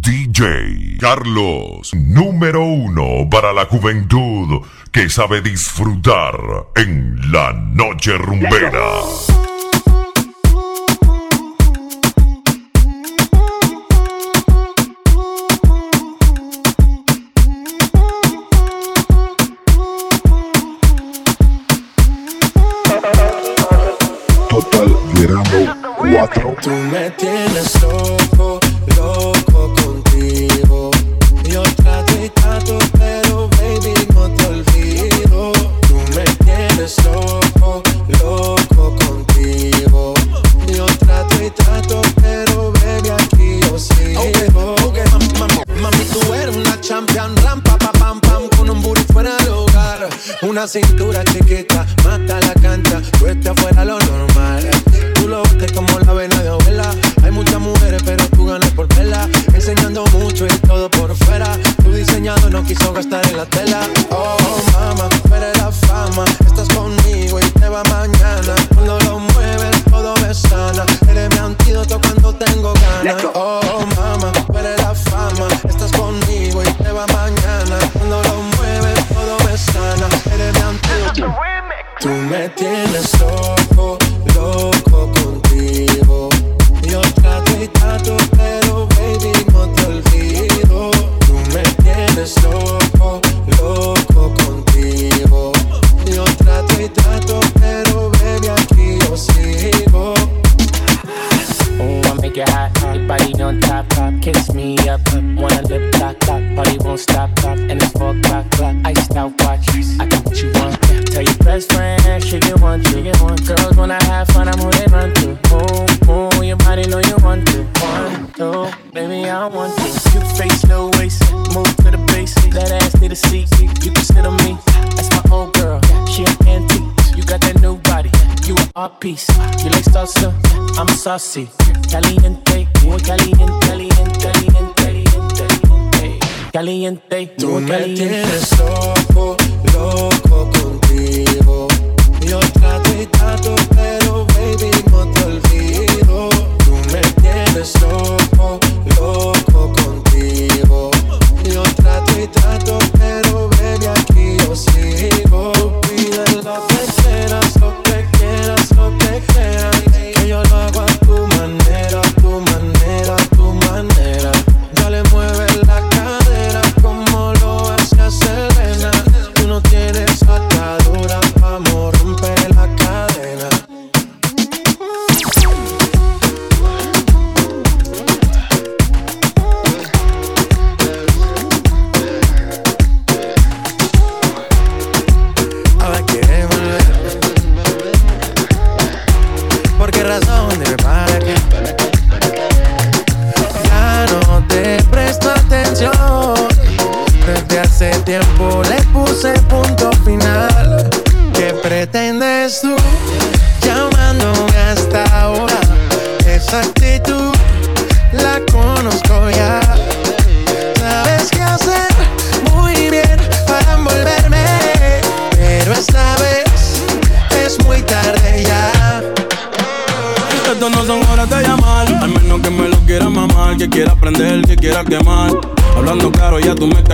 DJ Carlos, número uno para la juventud que sabe disfrutar en la noche rumbera. Total Verano 4. sin want to, one, two, baby, I want to, cute face, no waist, move to the base, that ass need a seat, you can sit on me, that's my old girl, she an antique, you got that new body, you an art piece, you like salsa, I'm saucy, caliente, caliente, caliente, caliente, caliente, caliente, Tú me caliente. tienes loco, loco contigo. Yo trato, slow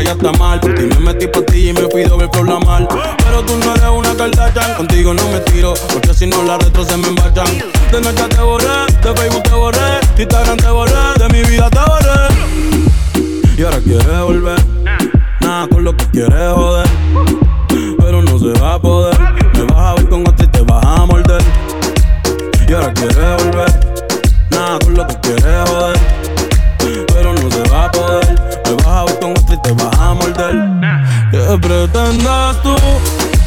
ya callaste mal. Por ti me metí ti y me fui doble por la mal. Pero tú no eres una Kardashian, contigo no me tiro, porque si no las retro se me embachan. De Snapchat te borré, de Facebook te borré, de Instagram te borré, de mi vida te borré. Y ahora quieres volver, nada con lo que quieres joder. Pero no se va a poder, me vas a ver con otro y te vas a morder. Y ahora quieres volver, nada con lo que quieres joder. ¿Qué pretendas tú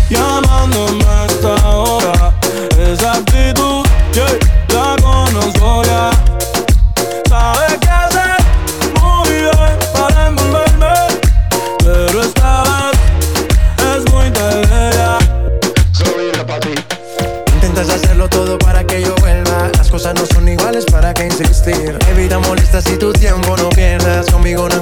llamándome a esta hora? Esa actitud, yeah, la conozco ya. Sabes qué hacer muy bien para envolverme. Pero esta vez es muy tarde ya. Intentas hacerlo todo para que yo vuelva. Las cosas no son iguales, ¿para qué insistir? Evita molestas y tu tiempo no pierdas. Conmigo no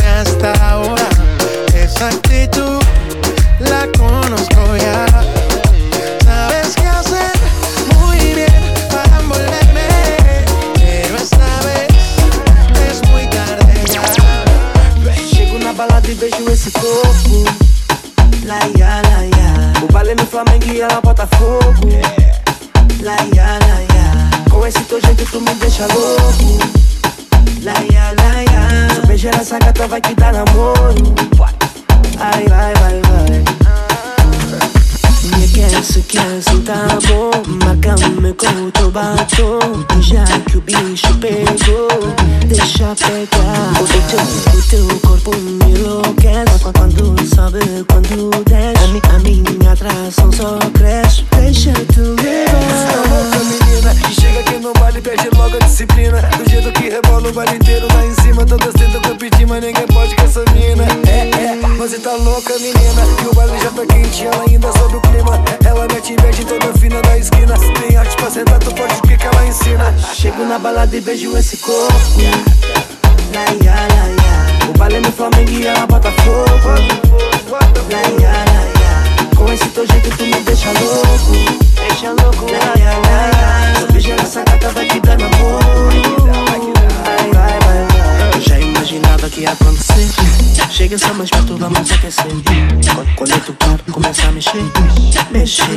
hasta ahora? Esa actitud la conozco ya. Sabes qué hacer muy bien para envolverme. Pero esta vez es muy tarde ya. Chego na balada e vejo esse corpo. Laia, laia. O baile no Flamengo e ela bota fogo. Laia, laia. Com esse teu jeito tu me deixa louco. Laia, laia. Se beijar essa gata vai te dar namoro. Ai, vai, vai, vai. Se quer, se tá bom Marca-me com o teu batom E já que o bicho pegou. Deixa pegar. O teu, o teu corpo me enlouquece. Quando sobe, quando desce. A, mi, a minha atração só cresce. Deixa tu Tá levar Que chega aqui no baile e perde logo a disciplina. Do jeito que rebola o baile inteiro lá em cima. Que eu pedi, mas ninguém pode com essa mina. É, é, você tá louca, menina. Que o baile já tá quente, ela ainda sobe o clima. Ela mete inveja em toda fina da esquina tem arte pra sentar, tu pode o que que ela ensina. Chego na balada e vejo esse corpo. Laia, laia O baile no Flamengo e ela bota fogo Laia, laia Com esse teu jeito tu me deixa louco. Deixa louco. Laia, laia Se beijar essa gata vai te dar namoro Ai, vai, vai, vai imaginava que ia acontecer. Chega só mais perto, vamos aquecer. Quando- Quando tu para, começa a mexer. Mexer,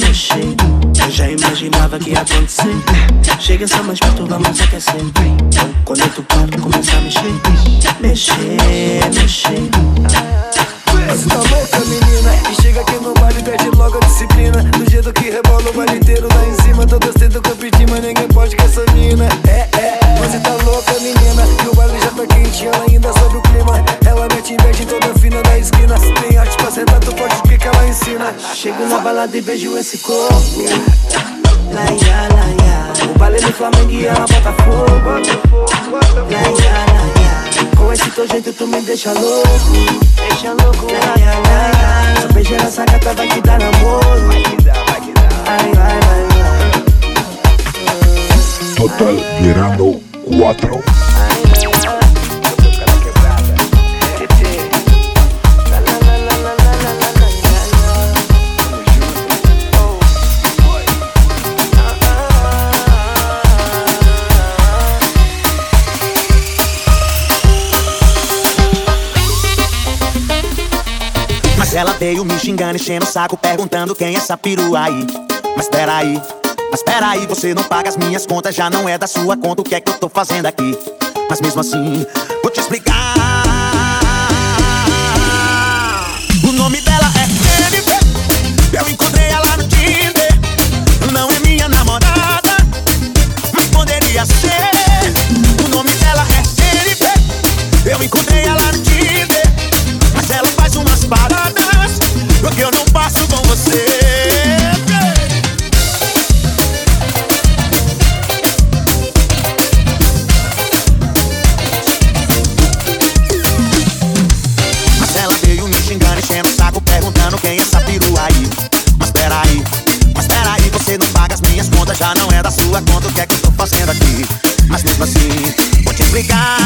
mexer. Eu já imaginava que ia acontecer. Chega só mais perto, vamos aquecer. Quando tu para, começa a mexer. Mexer, mexer tá louca, menina. E chega aqui no baile e perde logo a disciplina. Do jeito que rebola o baile inteiro lá em cima. Tô descendo que eu pedi, mas ninguém pode com essa mina. É, é, você tá louca, menina. Que o baile já tá quente, ela ainda sobe o clima. Ela mete inveja em toda fina da esquina. Tem arte pra sentar, tu pode o que ela ensina. Chego na balada e vejo esse corpo. Laia, laia O baile no Flamengo e ela bota fogo. Laia, laia Com esse teu jeito tu me deixa louco. Deixa louco Laia, laia Se beijar essa gata vai te dar namoro. Ai, vai, vai, vai Total Verano 4. Enchendo o saco, perguntando quem é essa perua aí. Mas peraí, mas peraí, você não paga as minhas contas, já não é da sua conta, o que é que eu tô fazendo aqui? Mas mesmo assim, vou te explicar. O nome dela é Jennifer, eu encontrei ela no Tinder. Não é minha namorada, mas poderia ser. O nome dela é Jennifer, eu encontrei ela no já não é da sua conta, o que é que eu tô fazendo aqui? Mas mesmo assim, vou te explicar.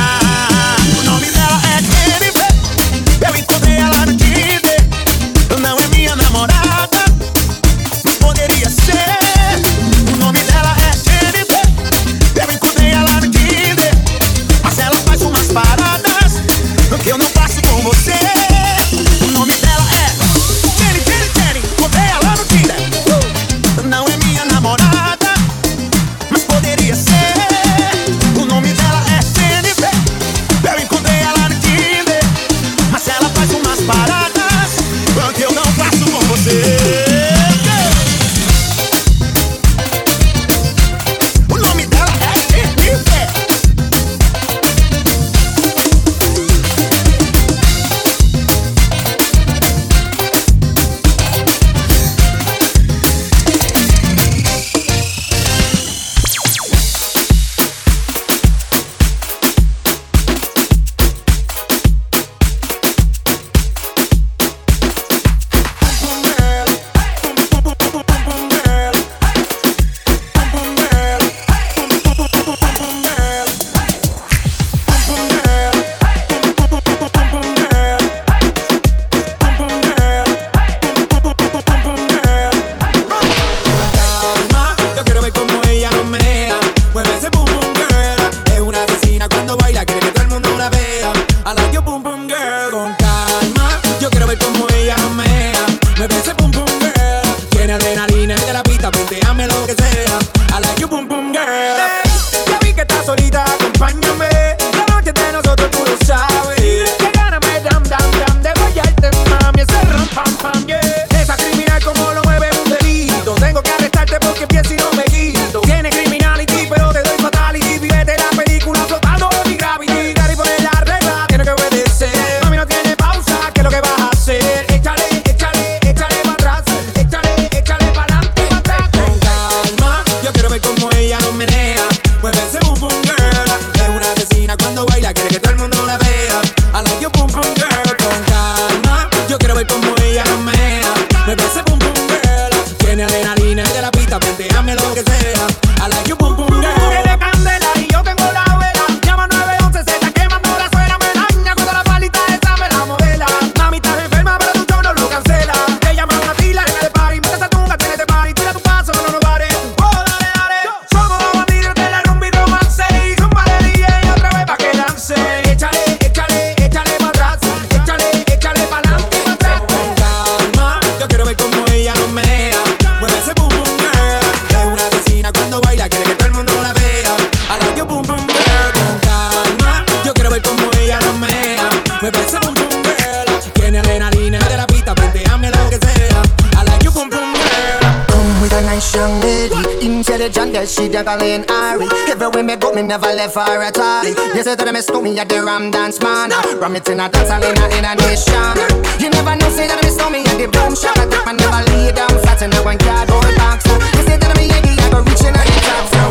get on in hurry. Everywhere me go, me never left for a tally. You say that me stuck me at the Ram Dance man. Ram it in a dance hall in a in a nation. You never know, say that me stuck me at the boom shop. I take my never lay down flat in a one cardboard box. You say that me Yankee, I go reaching out the top. So.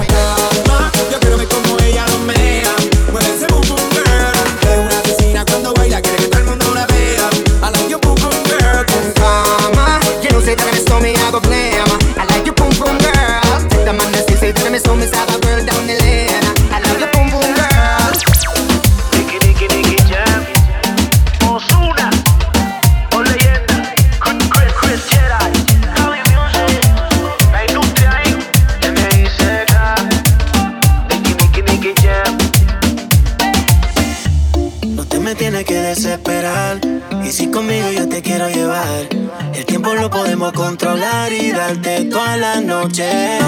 Yo quiero ver como ella lo mea. noche.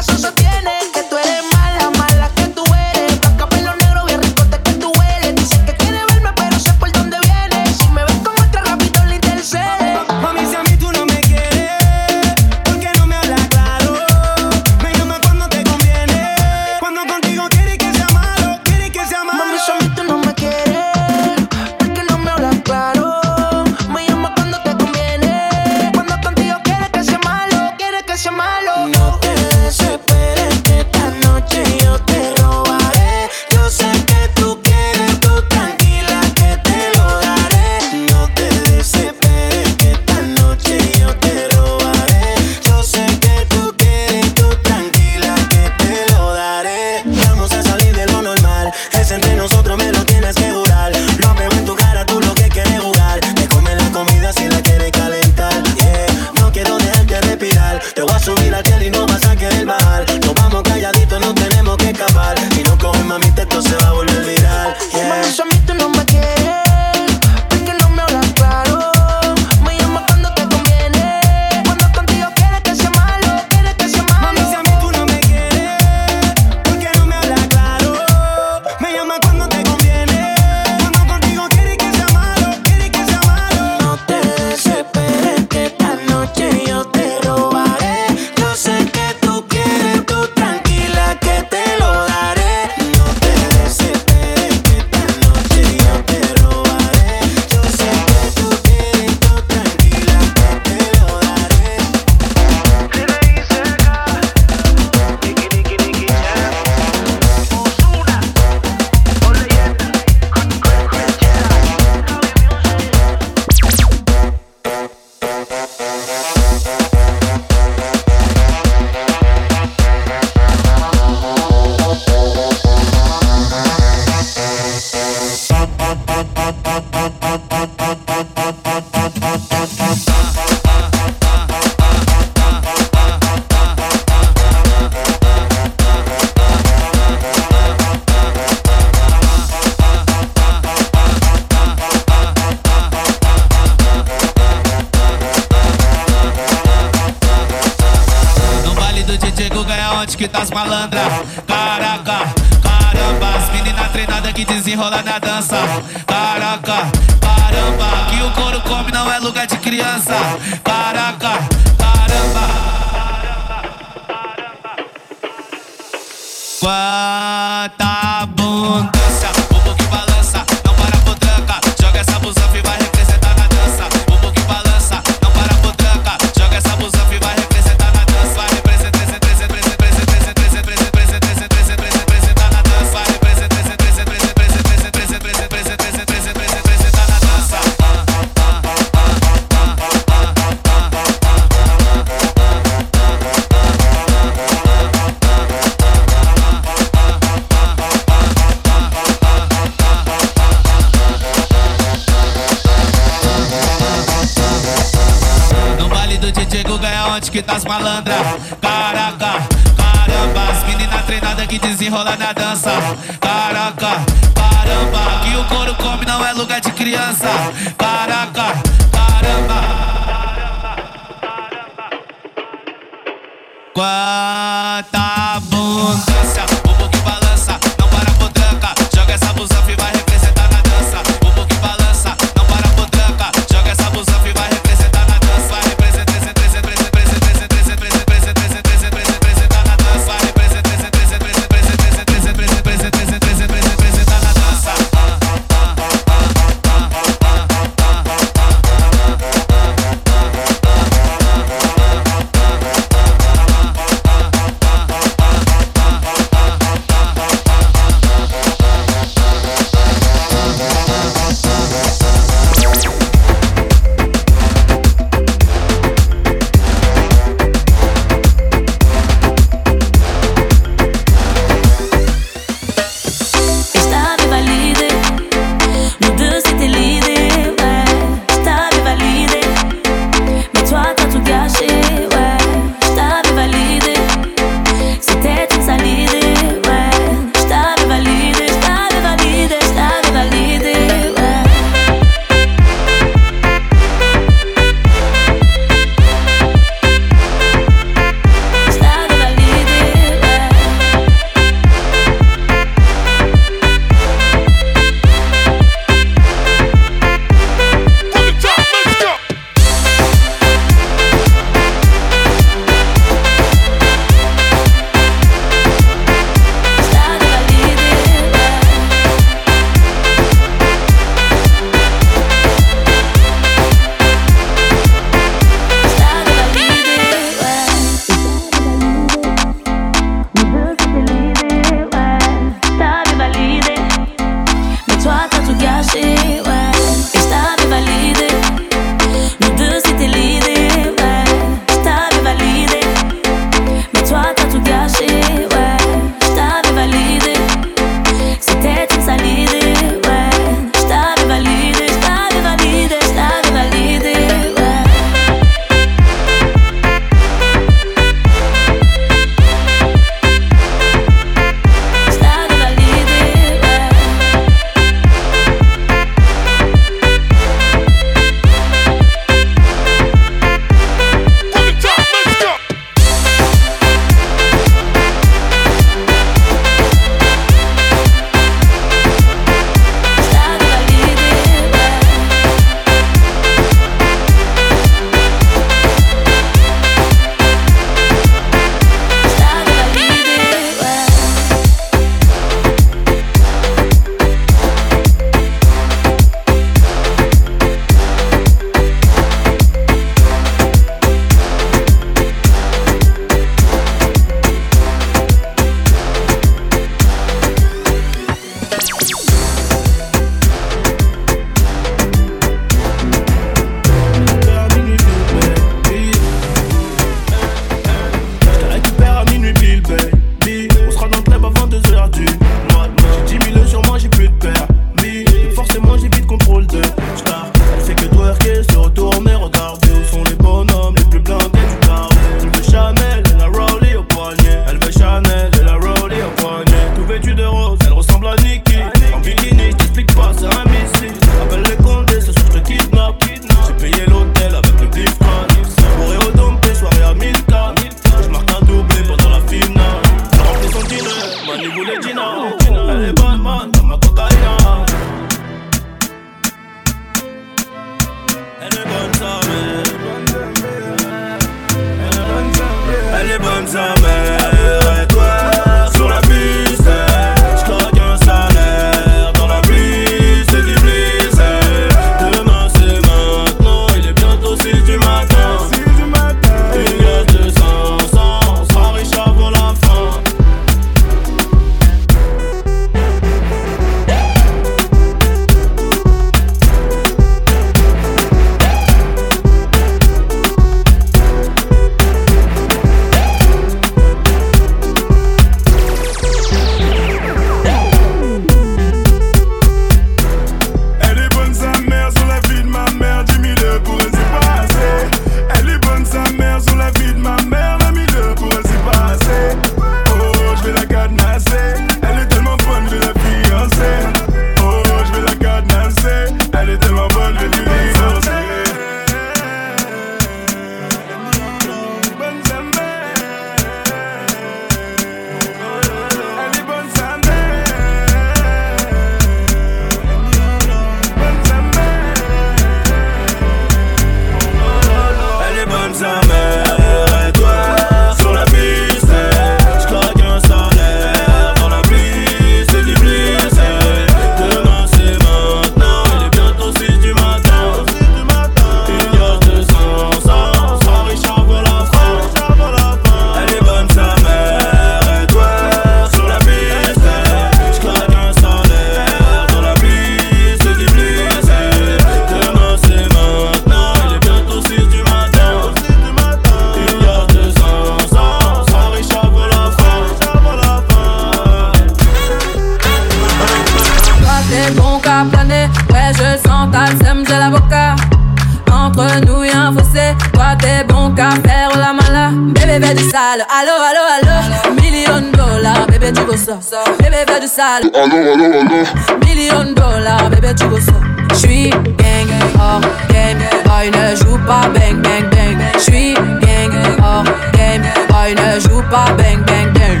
Sale. Allo, allo, allo. Million dollars, bébé, tu veux ça? Bébé, fais du sale. Allo, allo, allo. Million dollars, bébé, tu veux ça? J'suis gang, hors game. Boy, ne joue pas bang, bang, bang. J'suis gang, hors game. Boy, ne joue pas bang, bang, bang.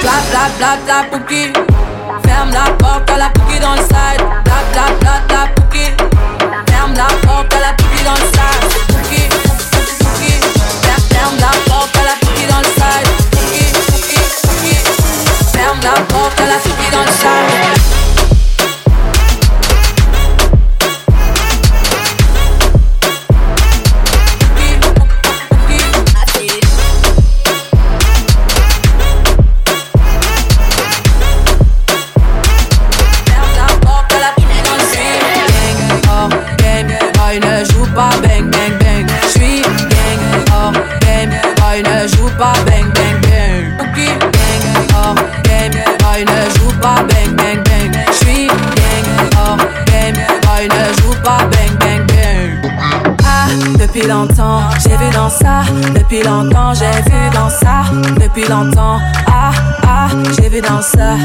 Clap, clap, clap, clap, pouki. Ferme la porte à la pouki dans le side. Clap, clap, clap, clap, pouki. Ferme la porte à la pouki dans le side. Pouki, pouki, pouki. Fer- Ferme la porte la porte, elle a fini dans le sable. Depuis longtemps, j'ai vu dans ça. Depuis longtemps, ah ah, j'ai vu dans ça.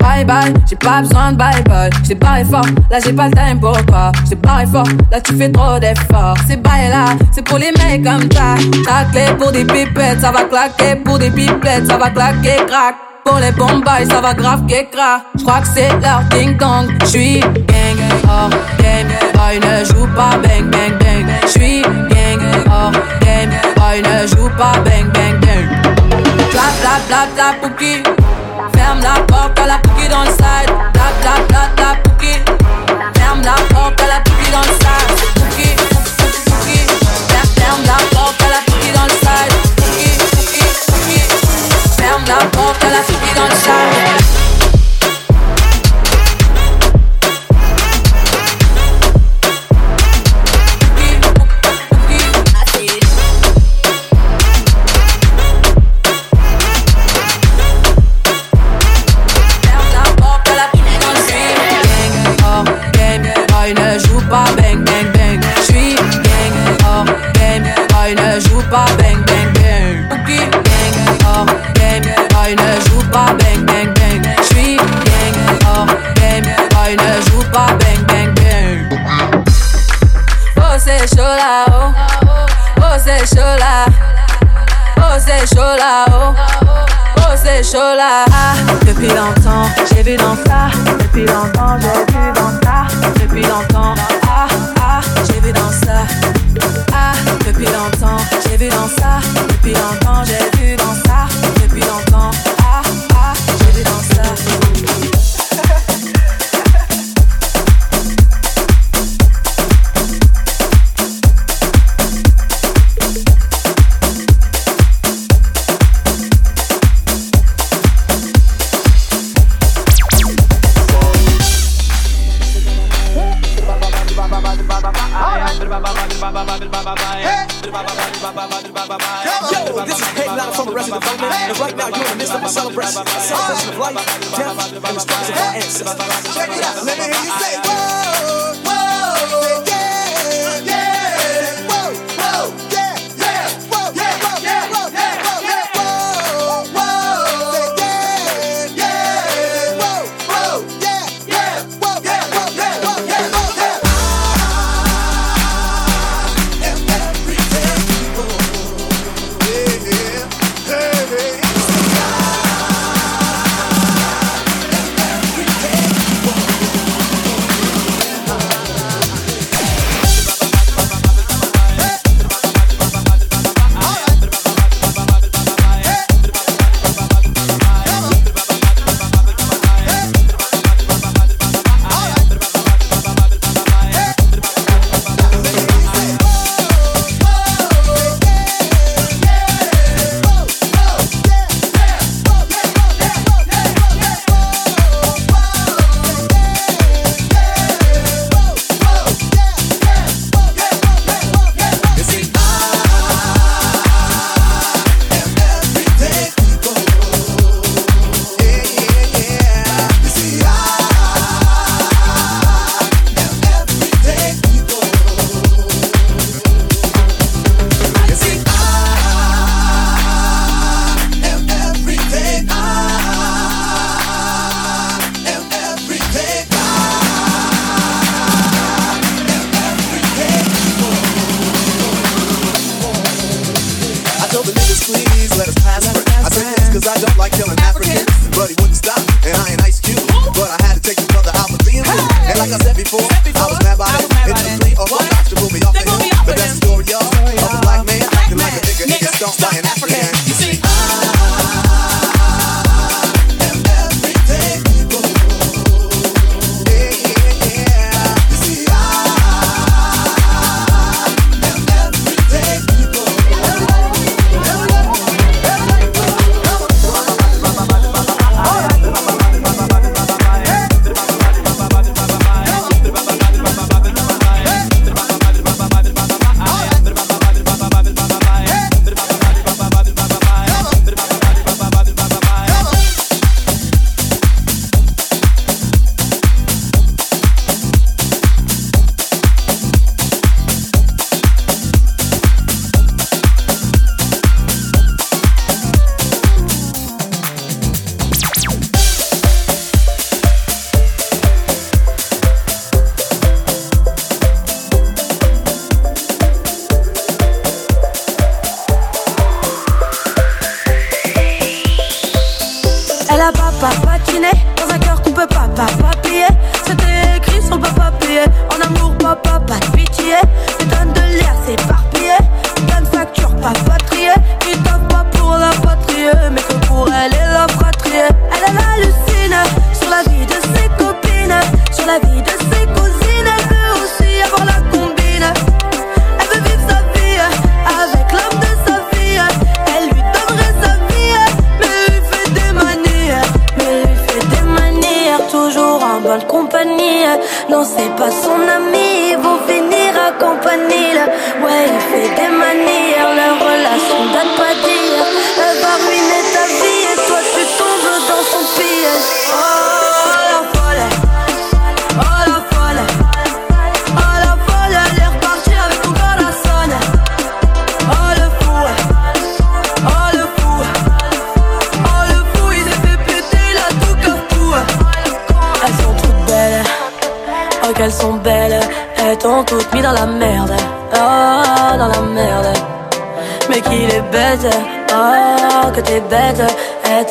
Bye bye, j'ai pas besoin de bye bye. J't'ai barré fort, là j'ai pas le time pour toi. J't'ai barré fort, là tu fais trop d'efforts. C'est bye là, c'est pour les mecs comme ça. Ta clé pour des pipettes, ça va claquer. Pour des pipettes, ça va claquer, crack. Pour les bombes, ça va grave crack. J'crois que c'est leur ding dong. J'suis gang, hors game. Boy ne joue pas bang bang bang. J'suis gang, hors game. Boy ne joue pas bang bang bang. Clap, clap, clap, clap, pouki. Ferme la porte à la pouki dans le side. Clap, clap, clap, clap, pouki. Ferme la porte à la pouki dans le side.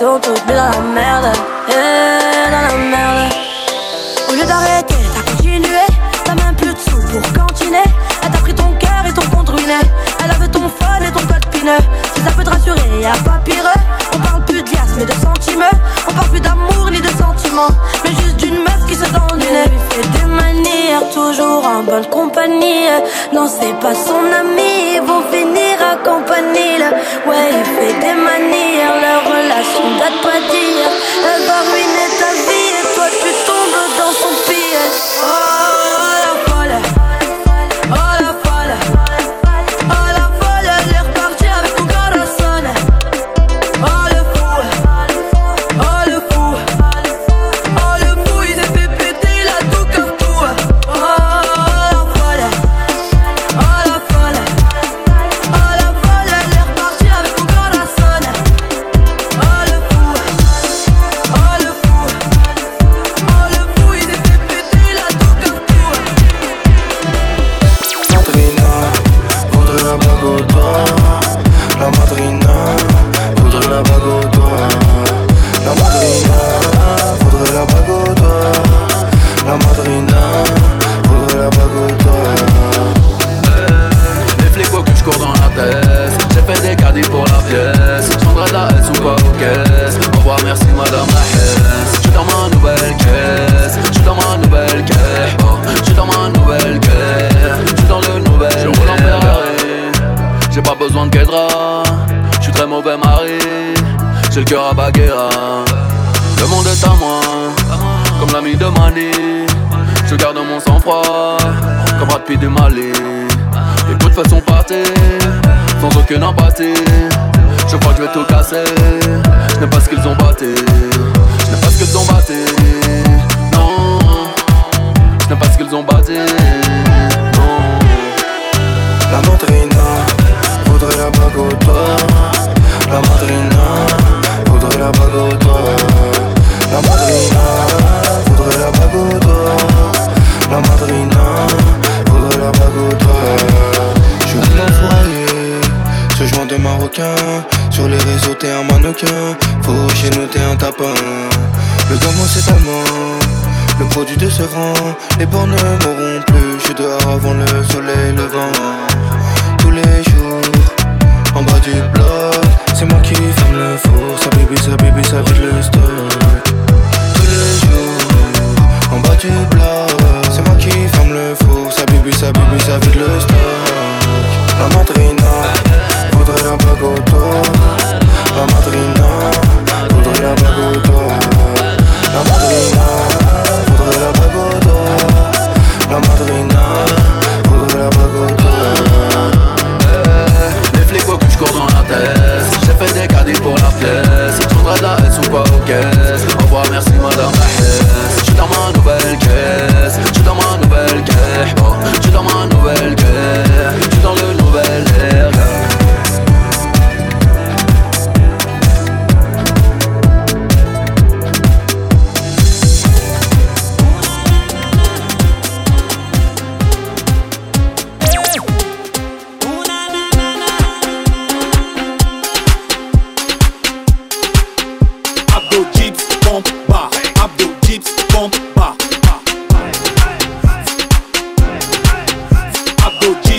on mais dans la merde. Et dans la merde. Au lieu d'arrêter, t'as continué. T'as même plus de sous pour cantiner. Elle t'a pris ton cœur et ton compte ruiné. Elle avait ton fun et ton code pineux Si ça peut te rassurer, y'a pas pire. On parle de sentiments. On parle plus d'amour ni de sentiments, mais juste d'une meuf qui se tend du nez. Il fait des manières, toujours en bonne compagnie. Non, c'est pas son ami, ils vont finir accompagnés. Ouais, il fait des manières, leur relation date pas d'hier. Elle va Je crois que je vais tout casser. Je pas ce qu'ils ont batté. Je pas ce qu'ils ont batté. Non, je pas ce qu'ils ont batté. Non, la madrina voudrait la bague au La voudrait la bague au de Marocains. Sur les réseaux, t'es un mannequin. Faut chez nous, t'es un tapin. Le gamin, c'est allemand. Le produit décevant. Les bornes mourront plus. Je dehors avant le soleil levant. Tous les jours, en bas du bloc. C'est moi qui ferme le four. Ça bibi, ça bibi, ça vide le stock. Tous les jours, en bas du bloc. C'est moi qui ferme le four. Ça bibi, ça bibi, ça vide le stock. La Madrid Voudrais un bac La madrina Voudrais un bac La madrina Voudrais un bac La madrina Voudrais un bac eh, Les flics au que je dans la tête. J'ai fait des caddies pour la pièce. J'prendrai de la haine ou pas aux caisses Au revoir merci madame la Hesse J'suis dans ma nouvelle caisse. J'suis dans ma nouvelle guerre oh, J'suis dans ma nouvelle guerre J'suis dans le nouvel air. do dia.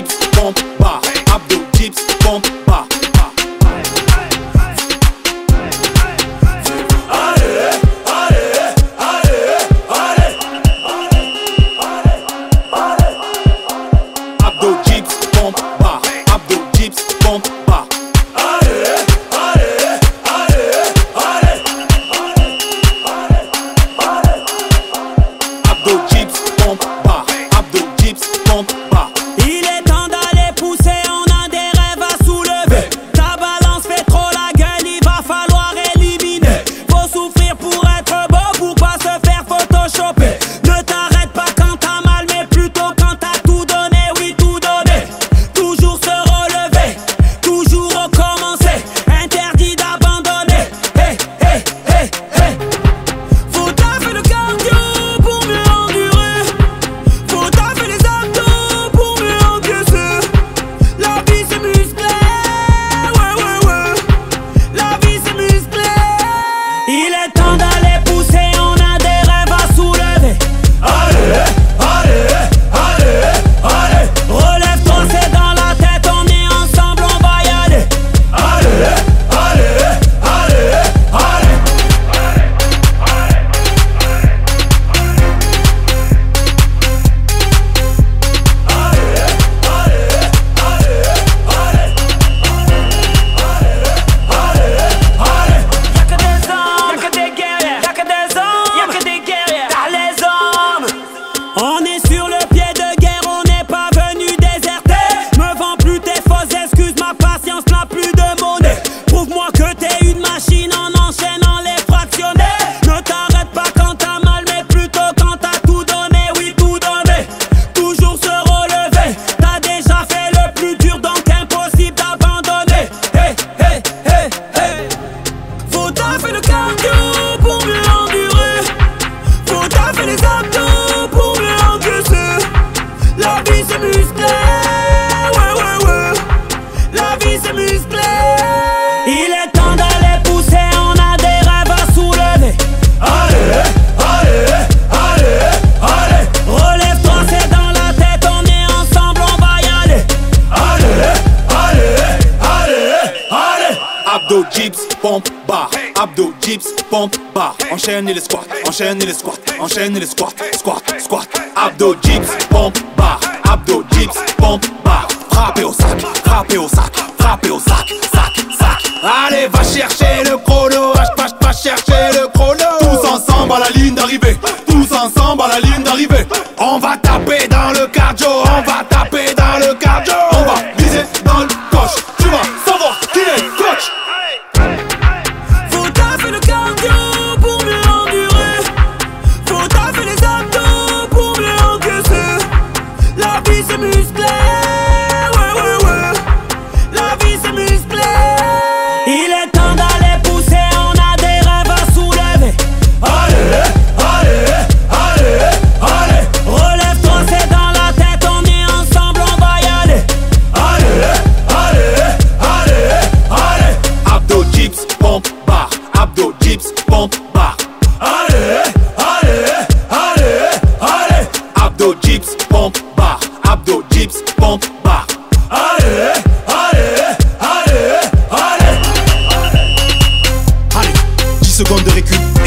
enchaîne les squats, enchaîne les squats, enchaîne les squats, squat, squat, abdos, dips, pompe, barre, abdos, dips, pompe, barre, frappez au sac, frappez au sac, frappez au sac, sac, sac. Allez, va chercher le chrono, va, va, va chercher.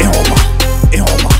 et en bas, et en bas.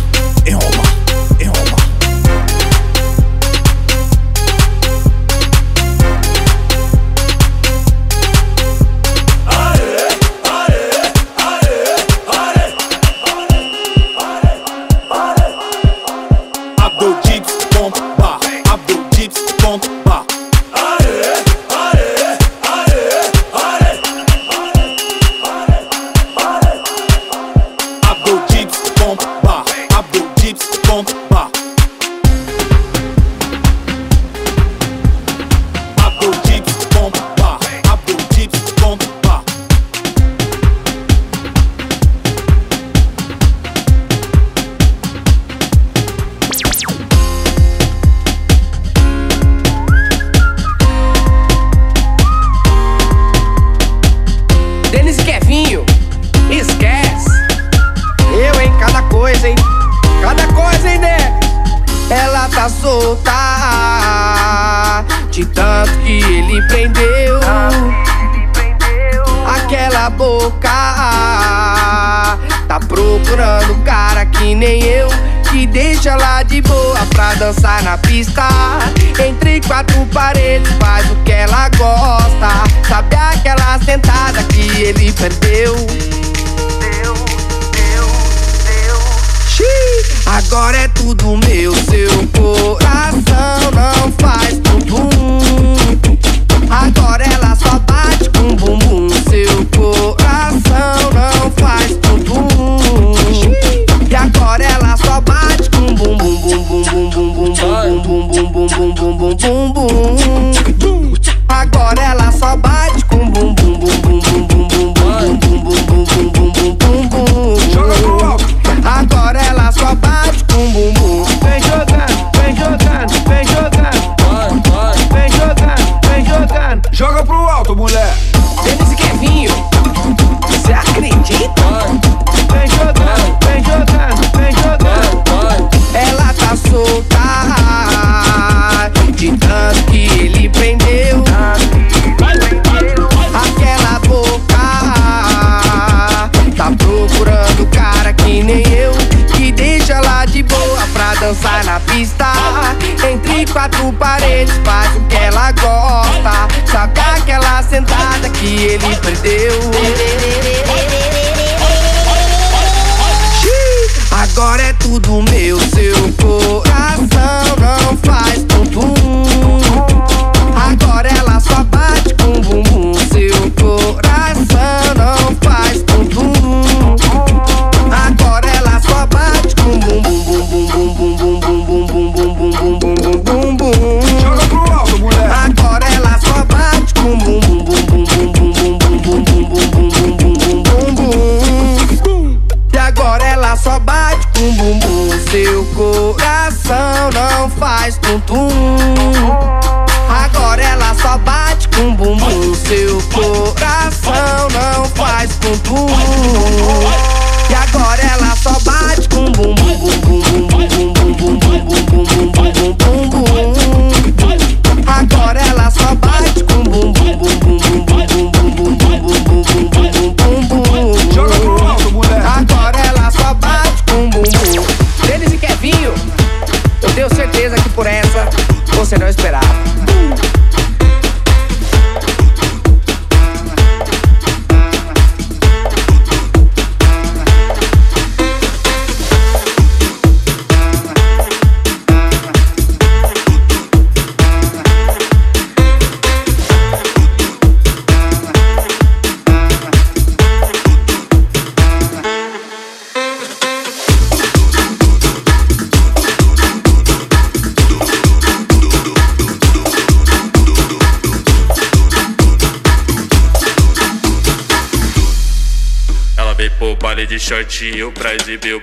Eu pra exibir o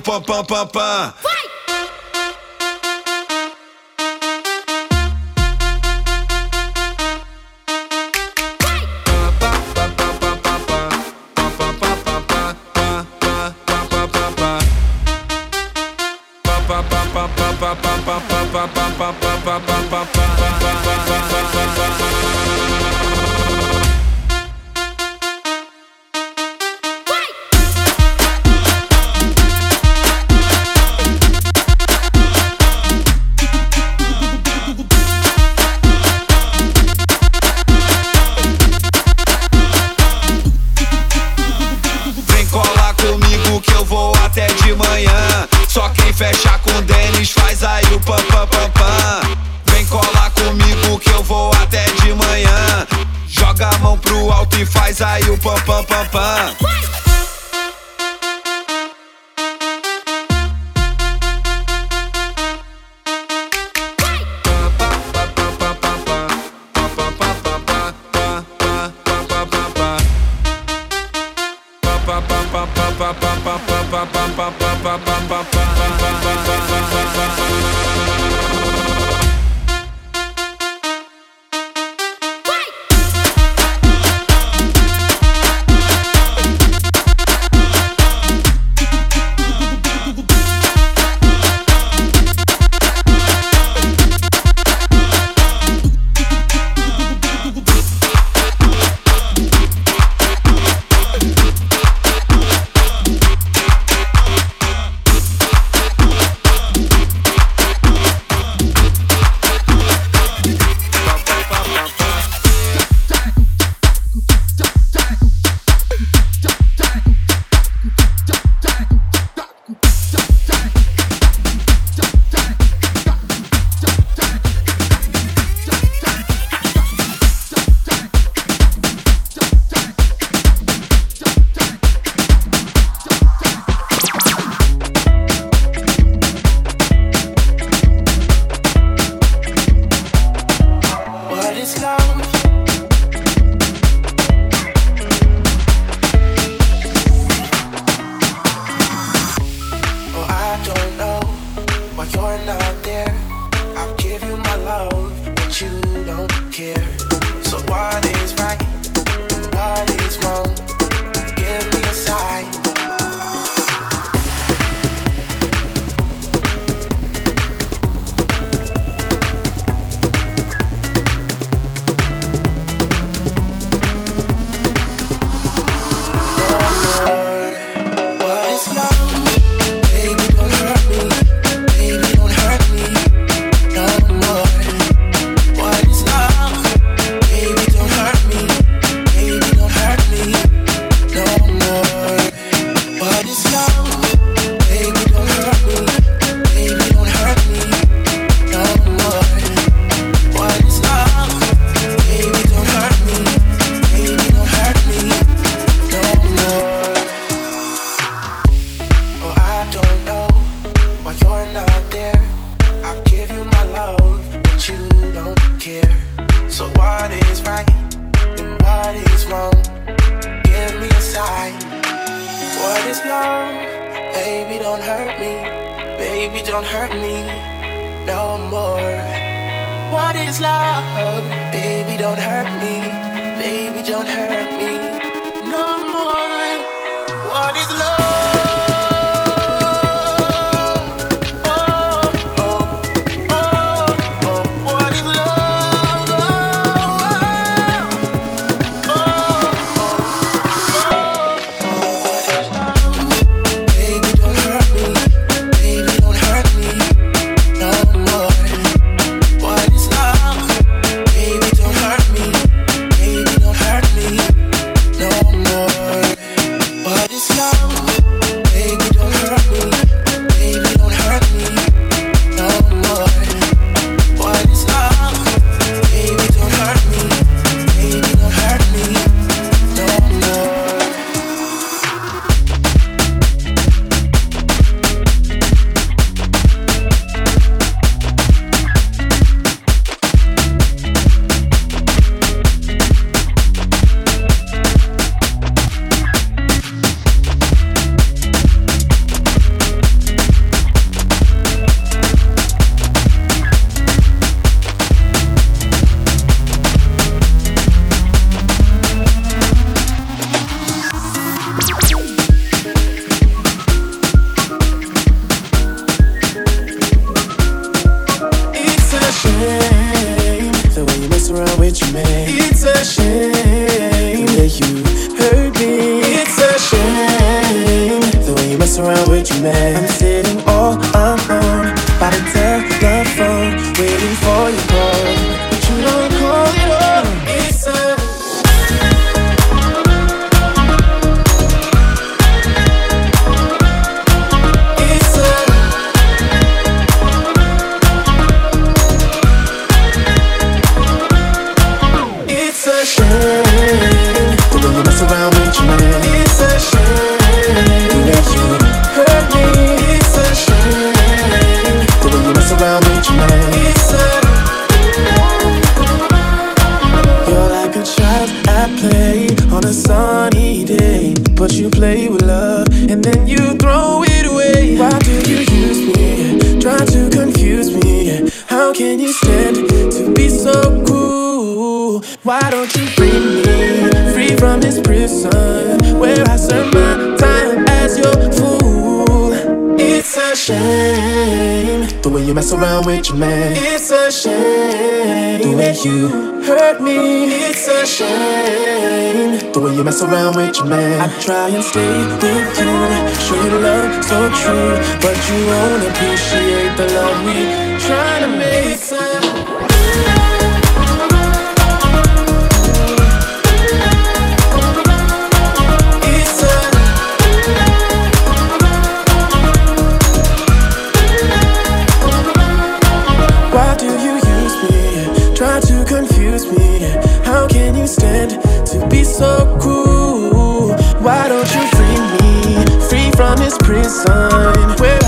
pop, pop, pop, Why don't you free me? Free from this prison where I serve my time as your fool. It's a shame the way you mess around with your man. It's a shame the way you hurt me. It's a shame the way you mess around with your man. I try and stay with you, show you love so true, but you won't appreciate the love we try to make. prison. Where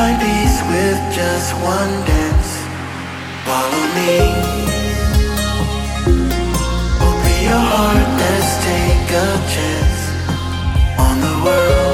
find peace with just one dance. Follow me. Open your heart, let's take a chance on the world.